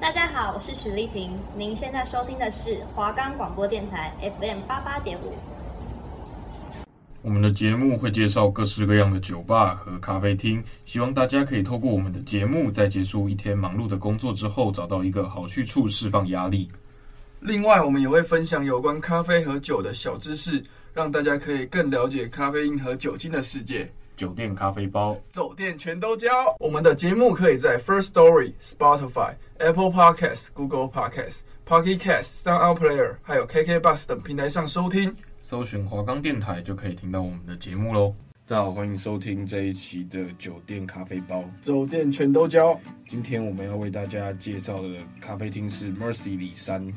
大家好，我是许丽婷，您现在收听的是华冈广播电台 FM 八八点五。我们的节目会介绍各式各样的酒吧和咖啡厅，希望大家可以透过我们的节目，在结束一天忙碌的工作之后，找到一个好去处释放压力。另外，我们也会分享有关咖啡和酒的小知识，让大家可以更了解咖啡因和酒精的世界。酒店咖啡包，酒店全都交。我们的节目可以在 First Story、Spotify、Apple Podcasts、Google Podcasts、Pocket Casts、Sound Player，还有 KK Bus 等平台上收听。搜寻华冈电台就可以听到我们的节目喽。大家好，欢迎收听这一期的酒店咖啡包，酒店全都交。今天我们要为大家介绍的咖啡厅是 Mercy 里山，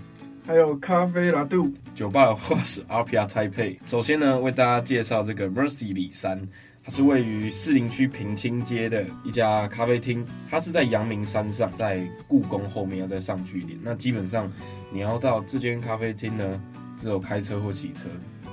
还有咖啡拉杜。酒吧的话是 RPR Taipei。首先呢，为大家介绍这个 Mercy 里山，它是位于士林区平清街的一家咖啡厅。它是在阳明山上，在故宫后面要再上去一点。那基本上你要到这间咖啡厅呢，只有开车或骑车。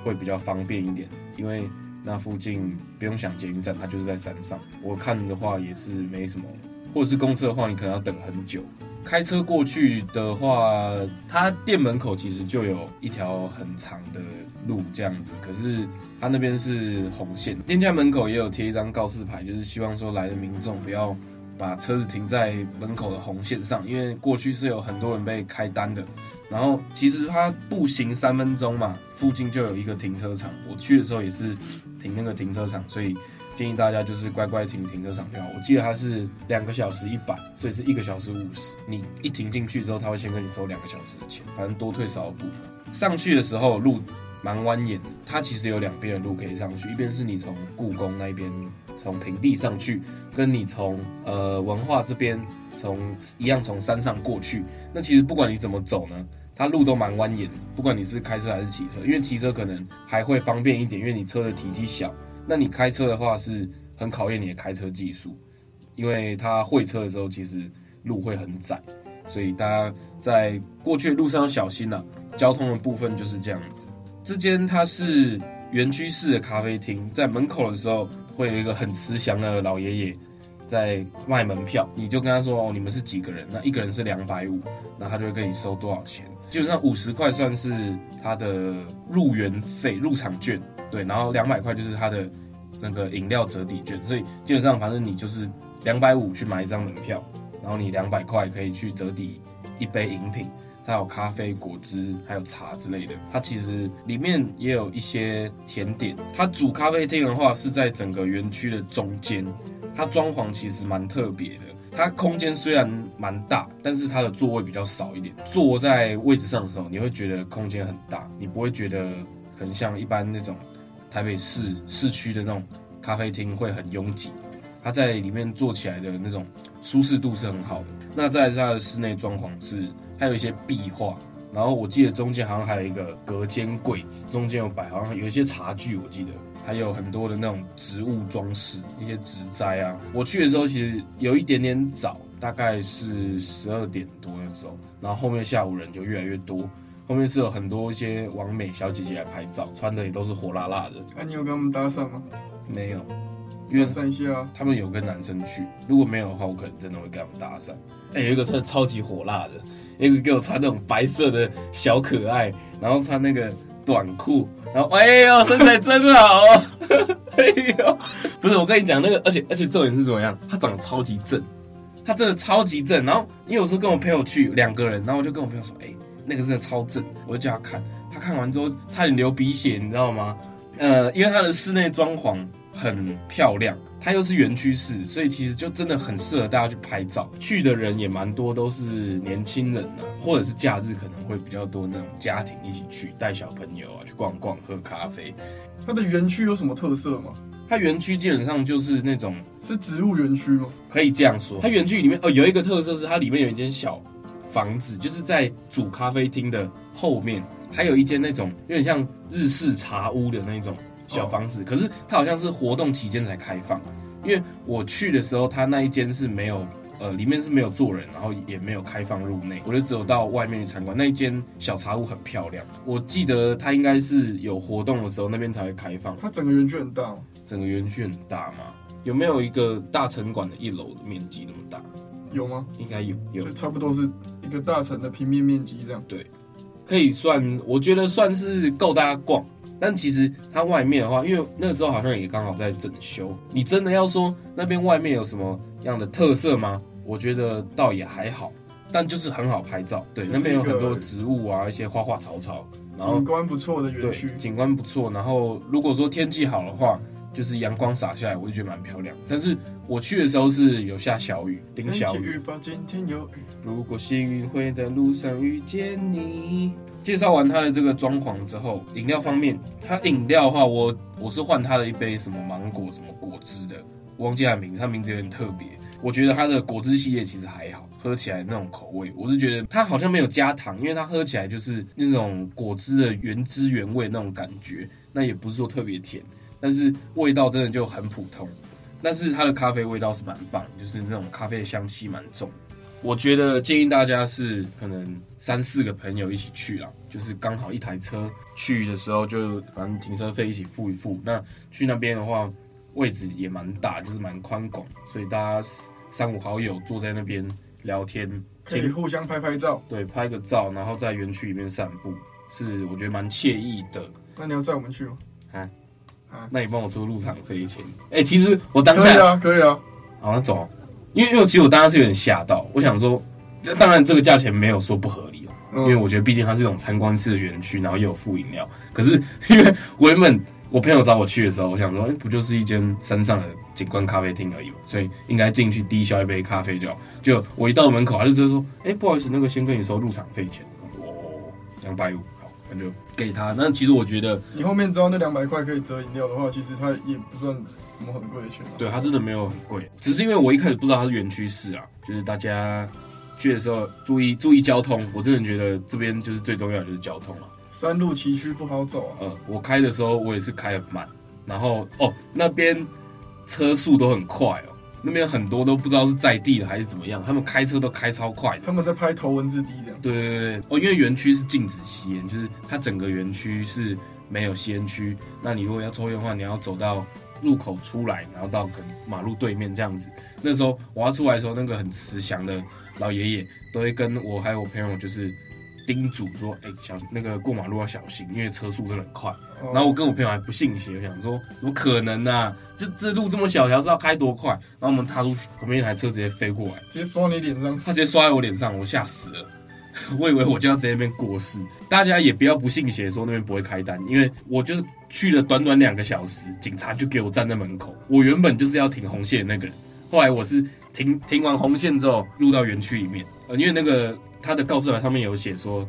会比较方便一点，因为那附近不用想捷运站，它就是在山上。我看的话也是没什么，或者是公车的话，你可能要等很久。开车过去的话，它店门口其实就有一条很长的路这样子，可是它那边是红线。店家门口也有贴一张告示牌，就是希望说来的民众不要把车子停在门口的红线上，因为过去是有很多人被开单的。然后其实他步行三分钟嘛，附近就有一个停车场。我去的时候也是停那个停车场，所以建议大家就是乖乖停停车场票。我记得它是两个小时一百，所以是一个小时五十。你一停进去之后，他会先跟你收两个小时的钱，反正多退少补。上去的时候路蛮蜿蜒的，它其实有两边的路可以上去，一边是你从故宫那边从平地上去，跟你从呃文化这边。从一样从山上过去，那其实不管你怎么走呢，它路都蛮蜿蜒的。不管你是开车还是骑车，因为骑车可能还会方便一点，因为你车的体积小。那你开车的话是很考验你的开车技术，因为它会车的时候其实路会很窄，所以大家在过去的路上要小心呐、交通的部分就是这样子。这间它是园区式的咖啡厅，在门口的时候会有一个很慈祥的老爷爷。在卖门票，你就跟他说哦，你们是几个人？那一个人是两百五，那他就会跟你收多少钱？基本上五十块算是他的入园费、入场券，对，然后两百块就是他的那个饮料折抵券，所以基本上反正你就是两百五去买一张门票，然后你两百块可以去折抵一杯饮品，它有咖啡、果汁，还有茶之类的。它其实里面也有一些甜点。它主咖啡厅的话是在整个园区的中间。它装潢其实蛮特别的，它空间虽然蛮大，但是它的座位比较少一点。坐在位置上的时候，你会觉得空间很大，你不会觉得很像一般那种台北市市区的那种咖啡厅会很拥挤。它在里面坐起来的那种舒适度是很好的。那在它的室内装潢是，还有一些壁画，然后我记得中间好像还有一个隔间柜子，中间有摆好像有一些茶具，我记得。还有很多的那种植物装饰，一些植栽啊。我去的时候其实有一点点早，大概是十二点多的时候，然后后面下午人就越来越多。后面是有很多一些完美小姐姐来拍照，穿的也都是火辣辣的。那、啊、你有跟他们搭讪吗？没有，因为搭讪一下。他们有跟男生去，如果没有的话，我可能真的会跟他们搭讪。哎、欸，有一个穿的超级火辣的，有一个给我穿那种白色的小可爱，然后穿那个短裤。然后，哎呦，身材真好哦！哎呦，不是我跟你讲那个，而且而且重点是怎么样？他长得超级正，他真的超级正。然后，因为有时候跟我朋友去两个人，然后我就跟我朋友说，哎，那个真的超正，我就叫他看。他看完之后差点流鼻血，你知道吗？呃，因为它的室内装潢很漂亮。它又是园区式，所以其实就真的很适合大家去拍照。去的人也蛮多，都是年轻人啊，或者是假日可能会比较多那种家庭一起去，带小朋友啊去逛逛、喝咖啡。它的园区有什么特色吗？它园区基本上就是那种是植物园区吗？可以这样说。它园区里面哦有一个特色是它里面有一间小房子，就是在主咖啡厅的后面，还有一间那种有点像日式茶屋的那种。小房子，可是它好像是活动期间才开放，因为我去的时候，它那一间是没有，呃，里面是没有坐人，然后也没有开放入内，我就只有到外面去参观。那一间小茶屋很漂亮，我记得它应该是有活动的时候那边才会开放。它整个园区很大？整个园区很大吗？有没有一个大城馆的一楼的面积那么大？有吗？应该有，有就，差不多是一个大城的平面面积这样。对，可以算，我觉得算是够大家逛。但其实它外面的话，因为那个时候好像也刚好在整修。你真的要说那边外面有什么样的特色吗？我觉得倒也还好，但就是很好拍照。对，那边有很多植物啊，一些花花草草，然后景观不错的园区，景观不错。然后如果说天气好的话，就是阳光洒下来，我就觉得蛮漂亮。但是我去的时候是有下小雨，淋小雨。今天有雨。如果幸运会在路上遇见你。介绍完它的这个装潢之后，饮料方面，它饮料的话，我我是换它的一杯什么芒果什么果汁的，我忘记它名字，它名字有点特别。我觉得它的果汁系列其实还好，喝起来那种口味，我是觉得它好像没有加糖，因为它喝起来就是那种果汁的原汁原味那种感觉，那也不是说特别甜，但是味道真的就很普通。但是它的咖啡味道是蛮棒，就是那种咖啡的香气蛮重。我觉得建议大家是可能三四个朋友一起去啦，就是刚好一台车去的时候，就反正停车费一起付一付。那去那边的话，位置也蛮大，就是蛮宽广，所以大家三五好友坐在那边聊天，可以互相拍拍照。对，拍个照，然后在园区里面散步，是我觉得蛮惬意的。那你要载我们去吗？啊啊，那你帮我出入场费钱。哎、欸，其实我当下可以啊，可以啊，好，那走。因为，因为其实我当时是有点吓到，我想说，当然这个价钱没有说不合理，因为我觉得毕竟它是一种参观式的园区，然后又有副饮料。可是因为我原本我朋友找我去的时候，我想说，哎，不就是一间山上的景观咖啡厅而已嘛，所以应该进去低消一杯咖啡就好。就我一到门口，他就直接说，哎，不好意思，那个先跟你收入场费钱，哦，两百五。就给他，但其实我觉得你后面知道那两百块可以折饮料的话，其实它也不算什么很贵的钱。对，它真的没有很贵，只是因为我一开始不知道它是园区式啊，就是大家去的时候注意注意交通。我真的觉得这边就是最重要的就是交通了。山路崎岖不好走啊。呃，我开的时候我也是开很慢，然后哦那边车速都很快哦。那边很多都不知道是在地的还是怎么样，他们开车都开超快的。他们在拍头文字 D 这样。对对对哦，因为园区是禁止吸烟，就是它整个园区是没有吸烟区。那你如果要抽烟的话，你要走到入口出来，然后到可能马路对面这样子。那时候我要出来的时候，那个很慈祥的老爷爷都会跟我还有我朋友就是。叮嘱说：“哎、欸，小那个过马路要小心，因为车速真的很快。哦”然后我跟我朋友还不信邪，我想说：“怎么可能呢、啊？就这路这么小条，知道开多快？”然后我们踏出去，旁边一台车直接飞过来，直接刷你脸上。他直接刷在我脸上，我吓死了。我以为我就要在那边过世。大家也不要不信邪，说那边不会开单，因为我就是去了短短两个小时，警察就给我站在门口。我原本就是要停红线的那个人，后来我是停停完红线之后，入到园区里面，呃，因为那个。他的告示牌上面有写说，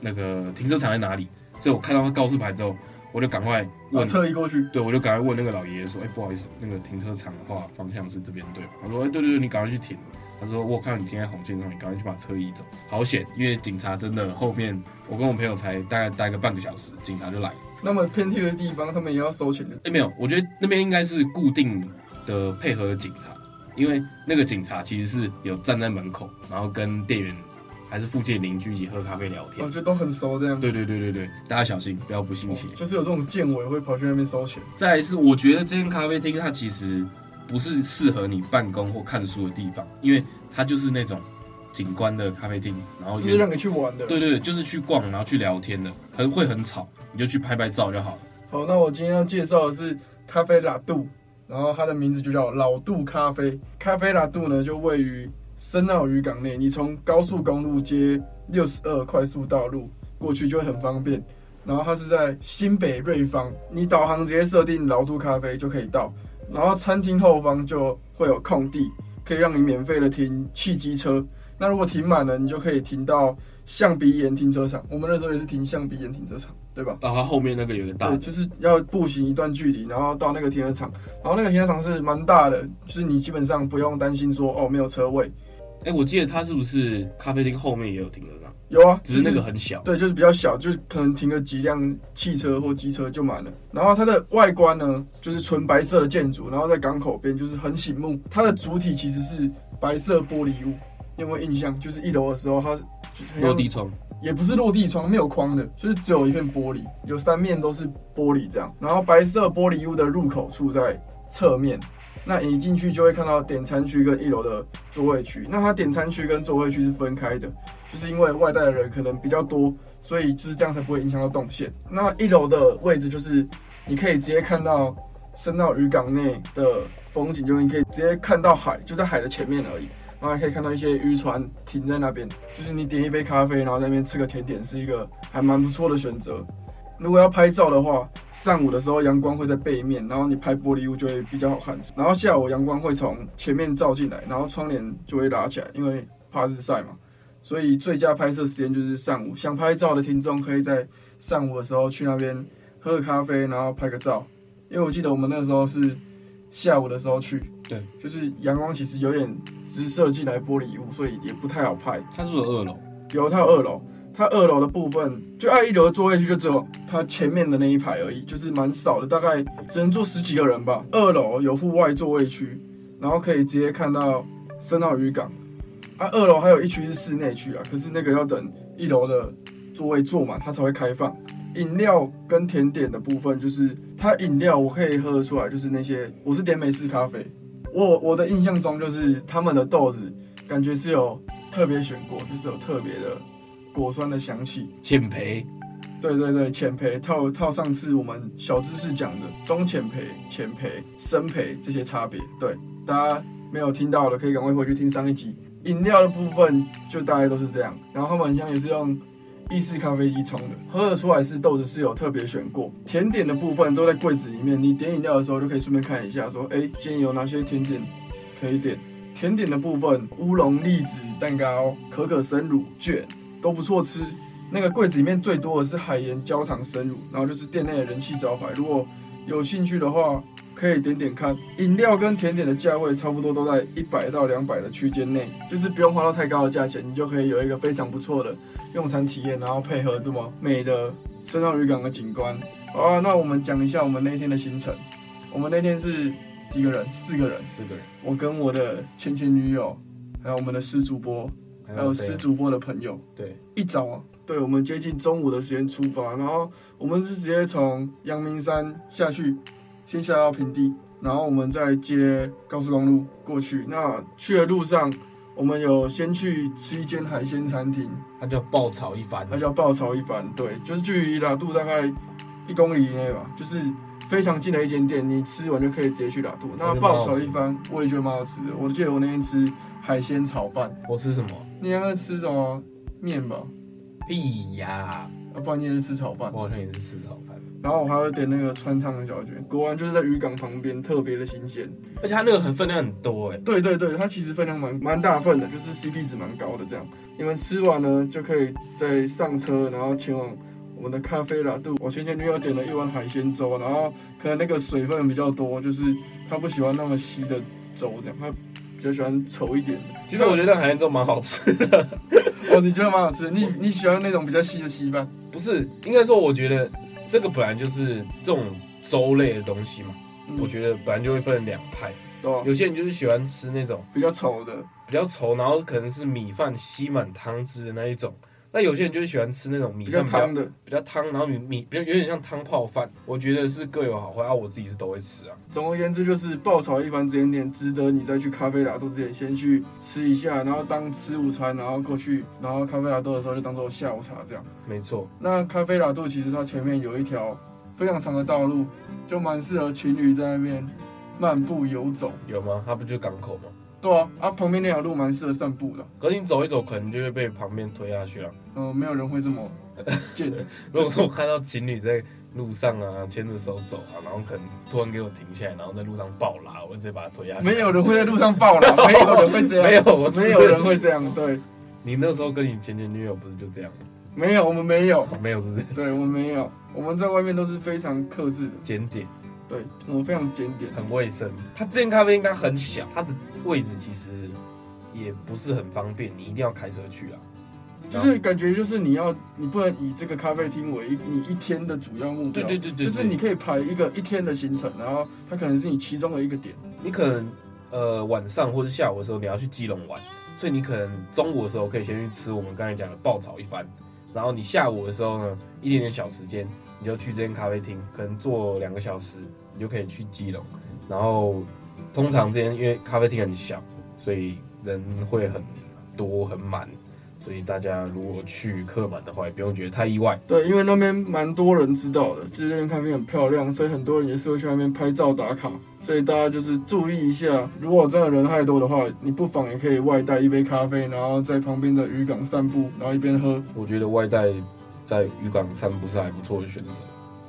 那个停车场在哪里，所以我看到他告示牌之后，我就赶快问侧移过去。对，我就赶快问那个老爷爷说：“哎、欸，不好意思，那个停车场的话，方向是这边对。”他说：“哎、欸，对对对，你赶快去停。”他说：“我看到你停在红线上，你赶快去把车移走。”好险，因为警察真的后面，我跟我朋友才大概待个半个小时，警察就来了。那么偏僻的地方，他们也要收钱的？哎、欸，没有，我觉得那边应该是固定的配合的警察，因为那个警察其实是有站在门口，然后跟店员。还是附近邻居一起喝咖啡聊天，我觉得都很熟这样。对对对对对，大家小心，不要不信邪。就是有这种见尾会跑去那边收钱。再来是，我觉得这间咖啡厅它其实不是适合你办公或看书的地方，因为它就是那种景观的咖啡厅，然后就是让你去玩的。对对对，就是去逛，然后去聊天的，很会很吵，你就去拍拍照就好了。好，那我今天要介绍的是咖啡拉杜，然后它的名字就叫老杜咖啡。咖啡拉杜呢，就位于。深澳渔港内，你从高速公路接六十二快速道路过去就会很方便。然后它是在新北瑞芳，你导航直接设定老杜咖啡就可以到。然后餐厅后方就会有空地，可以让你免费的停汽机车。那如果停满了，你就可以停到象鼻岩停车场。我们那时候也是停象鼻岩停车场，对吧？到它后面那个有点大，对，就是要步行一段距离，然后到那个停车场。然后那个停车场是蛮大的，就是你基本上不用担心说哦没有车位。哎、欸，我记得它是不是咖啡厅后面也有停车场？有啊，只是那个很小。对，就是比较小，就是可能停个几辆汽车或机车就满了。然后它的外观呢，就是纯白色的建筑，然后在港口边就是很醒目。它的主体其实是白色玻璃屋，你有没有印象？就是一楼的时候它落地窗，也不是落地窗，没有框的，就是只有一片玻璃，有三面都是玻璃这样。然后白色玻璃屋的入口处在侧面。那你进去就会看到点餐区跟一楼的座位区。那它点餐区跟座位区是分开的，就是因为外带的人可能比较多，所以就是这样才不会影响到动线。那一楼的位置就是你可以直接看到深澳渔港内的风景，就是你可以直接看到海，就在海的前面而已。然后还可以看到一些渔船停在那边，就是你点一杯咖啡，然后在那边吃个甜点，是一个还蛮不错的选择。如果要拍照的话，上午的时候阳光会在背面，然后你拍玻璃屋就会比较好看。然后下午阳光会从前面照进来，然后窗帘就会拉起来，因为怕日晒嘛。所以最佳拍摄时间就是上午。想拍照的听众可以在上午的时候去那边喝个咖啡，然后拍个照。因为我记得我们那时候是下午的时候去，对，就是阳光其实有点直射进来玻璃屋，所以也不太好拍。它是不是有二楼？有，它有二楼。它二楼的部分，就按一楼的座位区就只有它前面的那一排而已，就是蛮少的，大概只能坐十几个人吧。二楼有户外座位区，然后可以直接看到深澳渔港。啊，二楼还有一区是室内区啊，可是那个要等一楼的座位坐满，它才会开放。饮料跟甜点的部分，就是它饮料我可以喝得出来，就是那些我是点美式咖啡，我我的印象中就是他们的豆子感觉是有特别选过，就是有特别的。果酸的香气，浅培，对对对，浅培套套上次我们小知识讲的中浅培、浅培、深培这些差别。对，大家没有听到的可以赶快回去听上一集。饮料的部分就大概都是这样，然后他们好像也是用意式咖啡机冲的，喝的出来是豆子是有特别选过。甜点的部分都在柜子里面，你点饮料的时候就可以顺便看一下，说哎，今天有哪些甜点可以点。甜点的部分，乌龙栗子蛋糕、可可生乳卷。都不错吃，那个柜子里面最多的是海盐焦糖生乳，然后就是店内的人气招牌。如果有兴趣的话，可以点点看。饮料跟甜点的价位差不多都在一百到两百的区间内，就是不用花到太高的价钱，你就可以有一个非常不错的用餐体验，然后配合这么美的深澳渔港的景观。好啊，那我们讲一下我们那天的行程。我们那天是几个人？四个人，四个人。我跟我的前前女友，还有我们的师主播。还有师主播的朋友，对，一早啊，对，我们接近中午的时间出发，然后我们是直接从阳明山下去，先下到平地，然后我们再接高速公路过去。那去的路上，我们有先去吃一间海鲜餐厅，它叫爆炒一番，它叫爆炒一番，对，就是距离拉杜大概一公里以内吧，就是非常近的一间店，你吃完就可以直接去拉杜。那爆炒一番，我也觉得蛮好吃的，我记得我那天吃海鲜炒饭，我吃什么？你应该吃什么面吧？屁呀！啊不然你也是吃炒饭。我好像也是吃炒饭。然后我还会点那个川烫的小卷，果然就是在渔港旁边，特别的新鲜。而且它那个很分量很多哎。对对对，它其实分量蛮蛮大份的，就是 CP 值蛮高的这样。你们吃完呢，就可以再上车，然后前往我们的咖啡拉度。我前前女友点了一碗海鲜粥，然后可能那个水分比较多，就是她不喜欢那么稀的粥这样，她。比较喜欢稠一点的，其实我觉得海鲜粥蛮好吃的。哦，你觉得蛮好吃的？你你喜欢那种比较稀的稀饭？不是，应该说我觉得这个本来就是这种粥类的东西嘛。嗯、我觉得本来就会分两派，对、啊，有些人就是喜欢吃那种比较稠的，比较稠，然后可能是米饭吸满汤汁的那一种。那有些人就是喜欢吃那种米饭比较汤的，比较汤，然后米米比较有点像汤泡饭。我觉得是各有好坏啊，我自己是都会吃啊。总而言之，就是爆炒一番这间店值得你再去咖啡拉杜之前先去吃一下，然后当吃午餐，然后过去，然后咖啡拉杜的时候就当做下午茶这样。没错。那咖啡拉杜其实它前面有一条非常长的道路，就蛮适合情侣在那边漫步游走。有吗？它不就港口吗？对啊，啊旁边那条路蛮适合散步的。可是你走一走，可能就会被旁边推下去了。嗯、呃，没有人会这么 贱。如果说我看到情侣在路上啊，牵着手走啊，然后可能突然给我停下来，然后在路上暴拉，我直接把他推下去。没有人会在路上暴拉，没有人会这样。没有，没有人会这样。对，你那时候跟你前前女友不是就这样吗？没有，我们没有，没有，是不是？对，我们没有，我们在外面都是非常克制的，检点。对，我们非常检点，很卫生。它这间咖啡应该很小，它的位置其实也不是很方便，你一定要开车去啊。就是感觉就是你要，你不能以这个咖啡厅为你一天的主要目标。对对对对，就是你可以排一个一天的行程，然后它可能是你其中的一个点。你可能呃晚上或者下午的时候你要去基隆玩，所以你可能中午的时候可以先去吃我们刚才讲的爆炒一番，然后你下午的时候呢，一点点小时间。你就去这间咖啡厅，可能坐两个小时，你就可以去基隆。然后通常这间因为咖啡厅很小，所以人会很多很满，所以大家如果去客满的话，也不用觉得太意外。对，因为那边蛮多人知道的，这间咖啡很漂亮，所以很多人也是会去那边拍照打卡。所以大家就是注意一下，如果真的人太多的话，你不妨也可以外带一杯咖啡，然后在旁边的渔港散步，然后一边喝。我觉得外带在渔港散步是还不错的选择。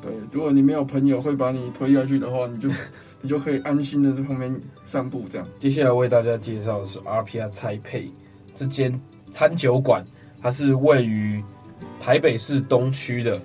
对，如果你没有朋友会把你推下去的话，你就 你就可以安心的在旁边散步这样。接下来为大家介绍的是 RPR Taipei 这间餐酒馆，它是位于台北市东区的。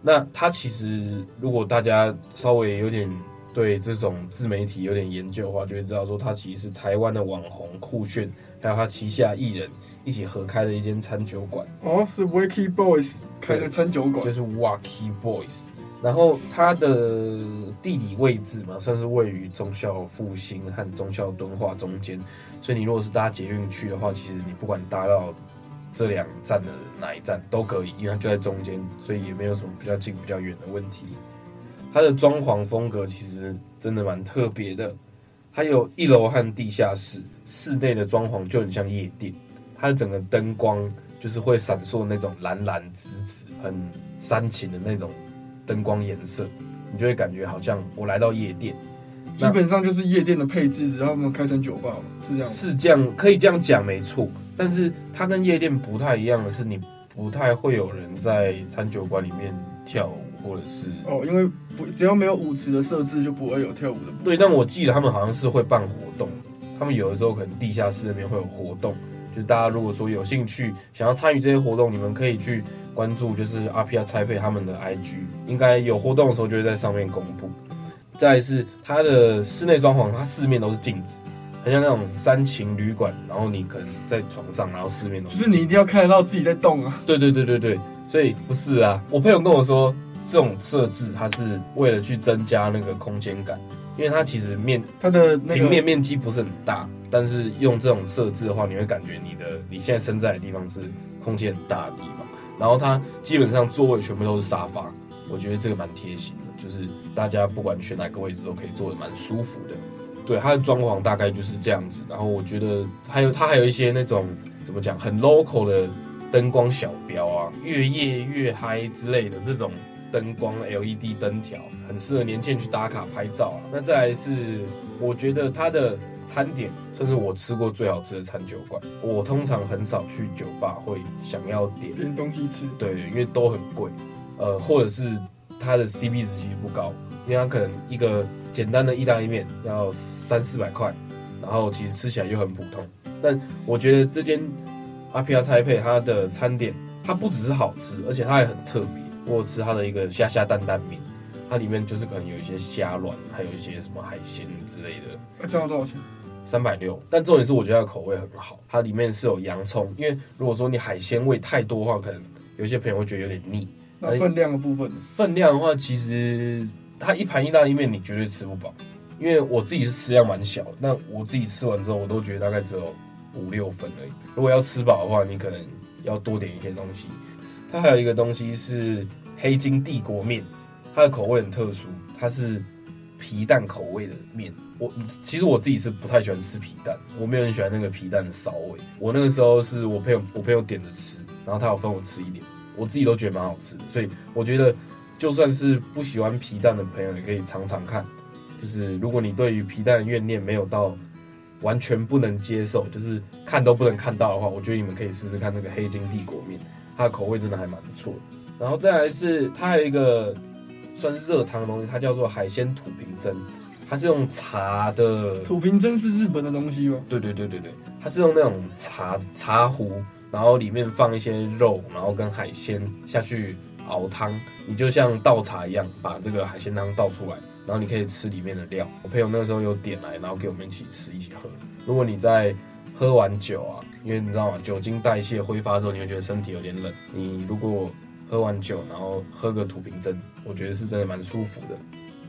那它其实如果大家稍微有点对这种自媒体有点研究的话，就会知道说它其实是台湾的网红酷炫，还有他旗下艺人一起合开的一间餐酒馆。哦，是 Wacky Boys 开的餐酒馆，就是 Wacky Boys。然后它的地理位置嘛，算是位于忠孝复兴和忠孝敦化中间，所以你如果是搭捷运去的话，其实你不管搭到这两站的哪一站都可以，因为它就在中间，所以也没有什么比较近比较远的问题。它的装潢风格其实真的蛮特别的，它有一楼和地下室，室内的装潢就很像夜店，它的整个灯光就是会闪烁那种蓝蓝紫紫，很煽情的那种。灯光颜色，你就会感觉好像我来到夜店，基本上就是夜店的配置，然后我们开成酒吧，是这样。是这样，可以这样讲，没错。但是它跟夜店不太一样的是，你不太会有人在餐酒馆里面跳舞，或者是哦，因为不只要没有舞池的设置，就不会有跳舞的。对，但我记得他们好像是会办活动，他们有的时候可能地下室那边会有活动，就是大家如果说有兴趣想要参与这些活动，你们可以去。关注就是 RPR Taipei 他们的 IG，应该有活动的时候就会在上面公布。再来是它的室内装潢，它四面都是镜子，很像那种三情旅馆。然后你可能在床上，然后四面都是。就是你一定要看得到自己在动啊。对对对对对，所以不是啊。我朋友跟我说，这种设置它是为了去增加那个空间感，因为它其实面它的平面面积不是很大，但是用这种设置的话，你会感觉你的你现在身在的地方是空间很大的地方。然后它基本上座位全部都是沙发，我觉得这个蛮贴心的，就是大家不管选哪个位置都可以坐得蛮舒服的。对，它的装潢大概就是这样子。然后我觉得还有它还有一些那种怎么讲很 local 的灯光小标啊，越夜越嗨之类的这种灯光 LED 灯条，很适合年轻人去打卡拍照啊。那再来是我觉得它的。餐点算是我吃过最好吃的餐酒馆。我通常很少去酒吧会想要点点东西吃，对，因为都很贵，呃，或者是它的 CP 值其实不高，因为它可能一个简单的意大利面要三四百块，然后其实吃起来又很普通。但我觉得这间 RPR Taipei 它的餐点，它不只是好吃，而且它也很特别。我吃它的一个虾虾蛋蛋面。它里面就是可能有一些虾卵，还有一些什么海鲜之类的。那这样多少钱？三百六。但重点是我觉得它的口味很好，它里面是有洋葱。因为如果说你海鲜味太多的话，可能有些朋友会觉得有点腻。那分量的部分？分量的话，其实它一盘意大利面你绝对吃不饱，因为我自己是食量蛮小的，那我自己吃完之后，我都觉得大概只有五六分而已。如果要吃饱的话，你可能要多点一些东西。它还有一个东西是黑金帝国面。它的口味很特殊，它是皮蛋口味的面。我其实我自己是不太喜欢吃皮蛋，我没有很喜欢那个皮蛋的骚味。我那个时候是我朋友我朋友点着吃，然后他有分我吃一点，我自己都觉得蛮好吃的。所以我觉得就算是不喜欢皮蛋的朋友，也可以尝尝看。就是如果你对于皮蛋的怨念没有到完全不能接受，就是看都不能看到的话，我觉得你们可以试试看那个黑金帝国面，它的口味真的还蛮不错的。然后再来是它还有一个。算是热汤的东西，它叫做海鲜土瓶蒸，它是用茶的。土瓶蒸是日本的东西吗？对对对对对，它是用那种茶茶壶，然后里面放一些肉，然后跟海鲜下去熬汤，你就像倒茶一样，把这个海鲜汤倒出来，然后你可以吃里面的料。我朋友那个时候有点来，然后给我们一起吃一起喝。如果你在喝完酒啊，因为你知道吗？酒精代谢挥发之后，你会觉得身体有点冷。你如果喝完酒，然后喝个土瓶蒸，我觉得是真的蛮舒服的。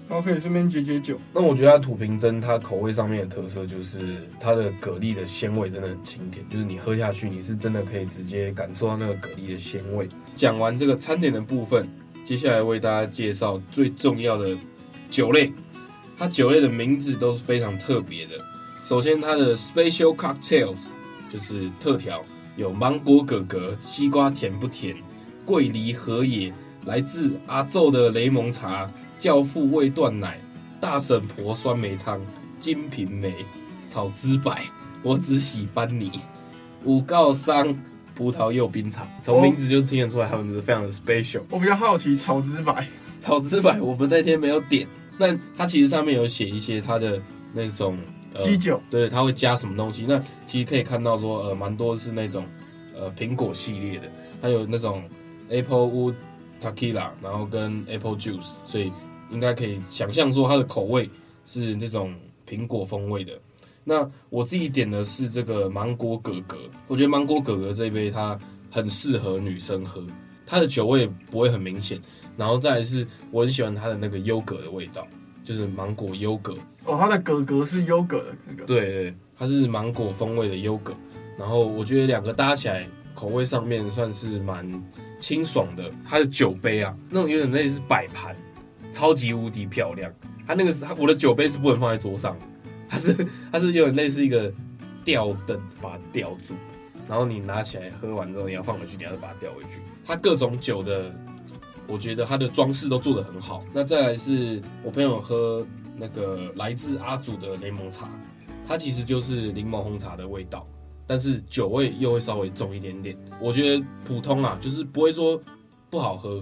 然后可以顺便解解酒。那我觉得它土瓶蒸，它口味上面的特色就是它的蛤蜊的鲜味真的很清甜，就是你喝下去，你是真的可以直接感受到那个蛤蜊的鲜味。讲完这个餐点的部分，接下来为大家介绍最重要的酒类。它酒类的名字都是非常特别的。首先，它的 Special Cocktails 就是特调。有芒果哥哥，西瓜甜不甜？桂梨和野，来自阿昼的雷蒙茶，教父味断奶，大婶婆酸梅汤，金瓶梅，草之白，我只喜欢你，五告桑葡萄柚冰茶，从名字就听得出来，他们是非常的 special。我比较好奇草之白，草之白我们那天没有点，但它其实上面有写一些它的那种基酒，对，它会加什么东西？那其实可以看到说，呃，蛮多是那种呃苹果系列的，还有那种。Applewood Tequila，然后跟 Apple Juice，所以应该可以想象说它的口味是那种苹果风味的。那我自己点的是这个芒果哥哥，我觉得芒果哥哥这一杯它很适合女生喝，它的酒味不会很明显。然后再来是我很喜欢它的那个优格的味道，就是芒果优格。哦，它的格格是优格的那个。对对，它是芒果风味的优格。然后我觉得两个搭起来口味上面算是蛮。清爽的，它的酒杯啊，那种有点类似摆盘，超级无敌漂亮。它那个是，我的酒杯是不能放在桌上，它是它是有点类似一个吊灯，把它吊住，然后你拿起来喝完之后，你要放回去，你要把它吊回去。它各种酒的，我觉得它的装饰都做得很好。那再来是我朋友喝那个来自阿祖的柠檬茶，它其实就是柠檬红茶的味道。但是酒味又会稍微重一点点，我觉得普通啊，就是不会说不好喝，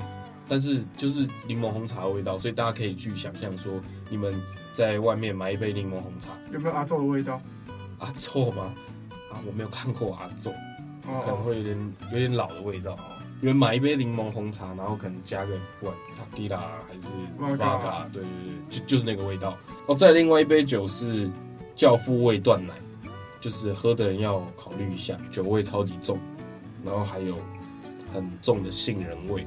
但是就是柠檬红茶的味道，所以大家可以去想象说，你们在外面买一杯柠檬红茶，有没有阿昼的味道？阿昼吗？啊，我没有看过阿昼，可能会有点有点老的味道。买一杯柠檬红茶，然后可能加个不管塔吉拉还是巴卡，对对对，就就是那个味道。哦，再另外一杯酒是教父味断奶。就是喝的人要考虑一下，酒味超级重，然后还有很重的杏仁味，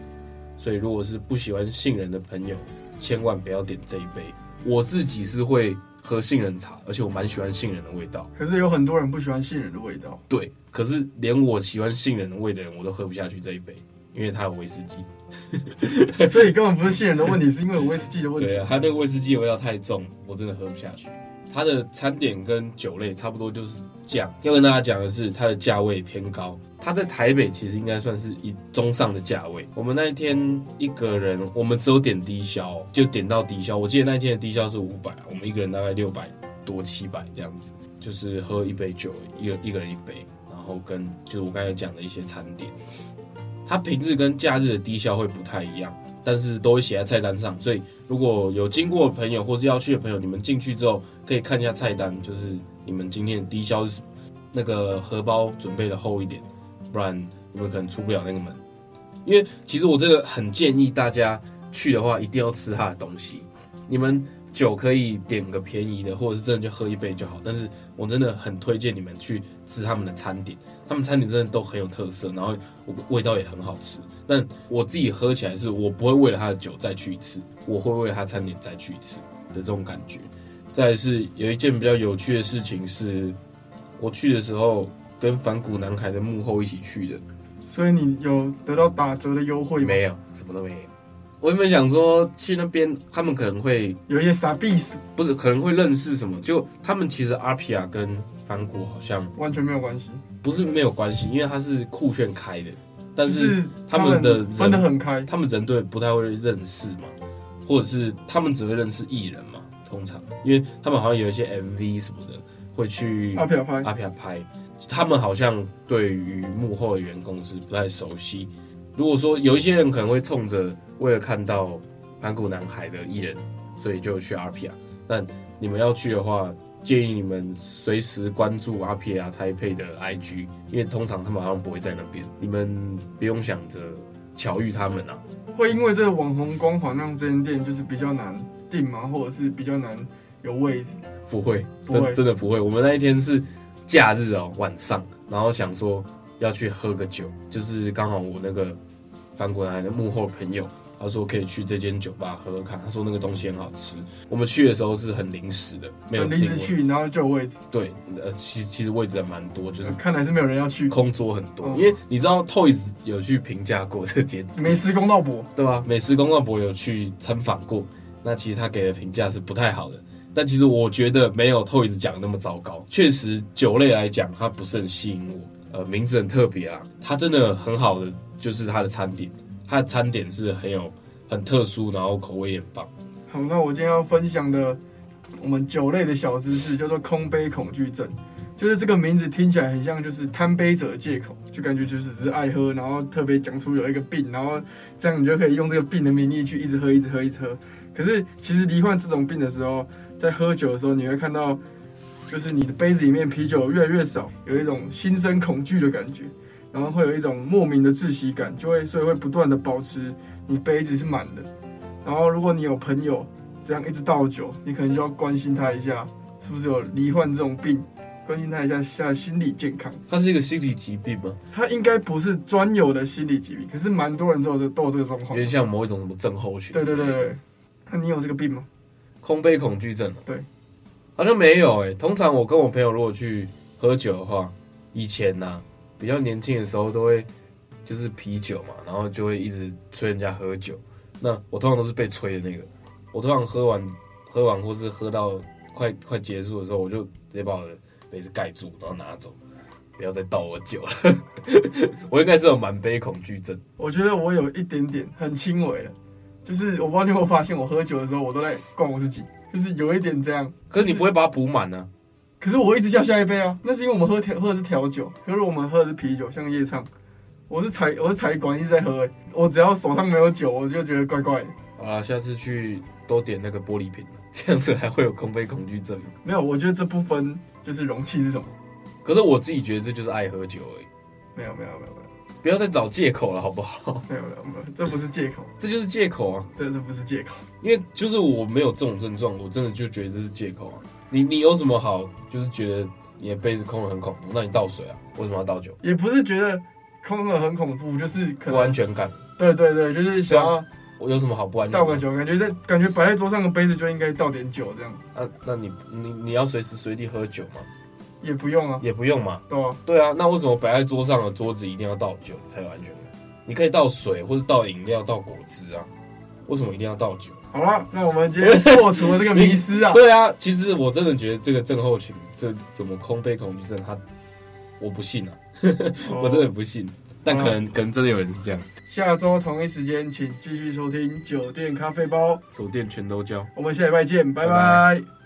所以如果是不喜欢杏仁的朋友，千万不要点这一杯。我自己是会喝杏仁茶，而且我蛮喜欢杏仁的味道。可是有很多人不喜欢杏仁的味道。对，可是连我喜欢杏仁的味的人，我都喝不下去这一杯，因为它有威士忌。所以根本不是杏仁的问题，是因为有威士忌的问题。对啊，它那个威士忌的味道太重，我真的喝不下去。它的餐点跟酒类差不多，就是这样。要跟大家讲的是，它的价位偏高。它在台北其实应该算是一中上的价位。我们那一天一个人，我们只有点低消，就点到低消。我记得那一天的低消是五百，我们一个人大概六百多七百这样子，就是喝一杯酒，一个一个人一杯，然后跟就是我刚才讲的一些餐点。它平日跟假日的低消会不太一样。但是都会写在菜单上，所以如果有经过的朋友或是要去的朋友，你们进去之后可以看一下菜单，就是你们今天的低消是那个荷包准备的厚一点，不然你们可能出不了那个门。因为其实我真的很建议大家去的话，一定要吃他的东西。你们酒可以点个便宜的，或者是真的就喝一杯就好。但是我真的很推荐你们去吃他们的餐点，他们餐点真的都很有特色，然后味道也很好吃。但我自己喝起来是我不会为了他的酒再去一次，我会为了他餐点再去一次的这种感觉。再来是有一件比较有趣的事情是，我去的时候跟反骨男孩的幕后一起去的，所以你有得到打折的优惠吗？没有，什么都没有。我原本想说去那边，他们可能会有一些傻逼死，不是可能会认识什么？就他们其实阿皮亚跟反骨好像完全没有关系，不是没有关系，因为他是酷炫开的。但是他们的人分得很开，他们人对不太会认识嘛，或者是他们只会认识艺人嘛，通常，因为他们好像有一些 MV 什么的会去阿飘拍，阿飘拍，他们好像对于幕后的员工是不太熟悉。如果说有一些人可能会冲着为了看到盘古男孩的艺人，所以就去阿飘，但你们要去的话。建议你们随时关注阿皮亚台配的 IG，因为通常他们好像不会在那边，你们不用想着巧遇他们啊。会因为这个网红光环让这间店就是比较难订吗？或者是比较难有位置？不会，真真的不会。我们那一天是假日哦，晚上，然后想说要去喝个酒，就是刚好我那个翻过来的幕后朋友。他说可以去这间酒吧喝喝看。他说那个东西很好吃。我们去的时候是很临时的，没有临时去，然后就有位置。对，呃，其其实位置还蛮多，就是看来是没有人要去，空桌很多。因为你知道 Toys 有去评价过这间美食公道博，对吧？美食公道博有去参访过，那其实他给的评价是不太好的。但其实我觉得没有 Toys 讲的那么糟糕。确实酒类来讲，它不是很吸引我。呃名字很特别啊，它真的很好的就是它的餐点，它的餐点是很有很特殊，然后口味也很棒。好，那我今天要分享的我们酒类的小知识叫做空杯恐惧症。就是这个名字听起来很像，就是贪杯者的借口，就感觉就是只是爱喝，然后特别讲出有一个病，然后这样你就可以用这个病的名义去一直喝，一直喝，一直喝。可是其实罹患这种病的时候，在喝酒的时候，你会看到，就是你的杯子里面啤酒越来越少，有一种心生恐惧的感觉，然后会有一种莫名的窒息感，就会所以会不断的保持你杯子是满的。然后如果你有朋友这样一直倒酒，你可能就要关心他一下，是不是有罹患这种病。关心他一下，下心理健康。它是一个心理疾病吗？它应该不是专有的心理疾病，可是蛮多人都有都有这个状况。有点像某一种什么症候群。对对对对，那你有这个病吗？空杯恐惧症。对，好像没有诶、欸。通常我跟我朋友如果去喝酒的话，以前呐、啊，比较年轻的时候都会就是啤酒嘛，然后就会一直催人家喝酒。那我通常都是被催的那个。我通常喝完喝完或是喝到快快结束的时候，我就直接把我的。杯子盖住，然后拿走，不要再倒我酒了。我应该是有满杯恐惧症。我觉得我有一点点很轻微的，就是我不知道你有没有发现，我喝酒的时候我都在灌我自己，就是有一点这样。可是你不会把它补满呢？可是我一直叫下一杯啊，那是因为我们喝调喝的是调酒，可是我们喝的是啤酒，像夜唱。我是财我是财管一直在喝、欸，我只要手上没有酒，我就觉得怪怪的。好了，下次去多点那个玻璃瓶，这样子还会有空杯恐惧症吗？没有，我觉得这不分。就是容器是什么？可是我自己觉得这就是爱喝酒而已。没有没有没有没有，不要再找借口了，好不好？没有没有没有，这不是借口，这就是借口啊！对，这不是借口，因为就是我没有这种症状，我真的就觉得这是借口啊！你你有什么好？就是觉得你的杯子空的很恐怖，那你倒水啊？为什么要倒酒？也不是觉得空了很恐怖，就是可能不安全感。对对对，就是想要我有什么好不安全？倒个酒，感觉在感觉摆在桌上的杯子就应该倒点酒这样。那、啊、那你你你要随时随地喝酒吗？也不用啊，也不用嘛。对啊，对啊。那为什么摆在桌上的桌子一定要倒酒才有安全感？你可以倒水或者倒饮料、倒果汁啊。为什么一定要倒酒？好了，那我们今天破除了这个迷思啊。对啊，其实我真的觉得这个症候群，这怎么空杯恐惧症，他我不信啊，我真的不信。但可能可能真的有人是这样。下周同一时间，请继续收听酒店咖啡包，酒店全都交。我们下礼拜见，拜拜。拜拜。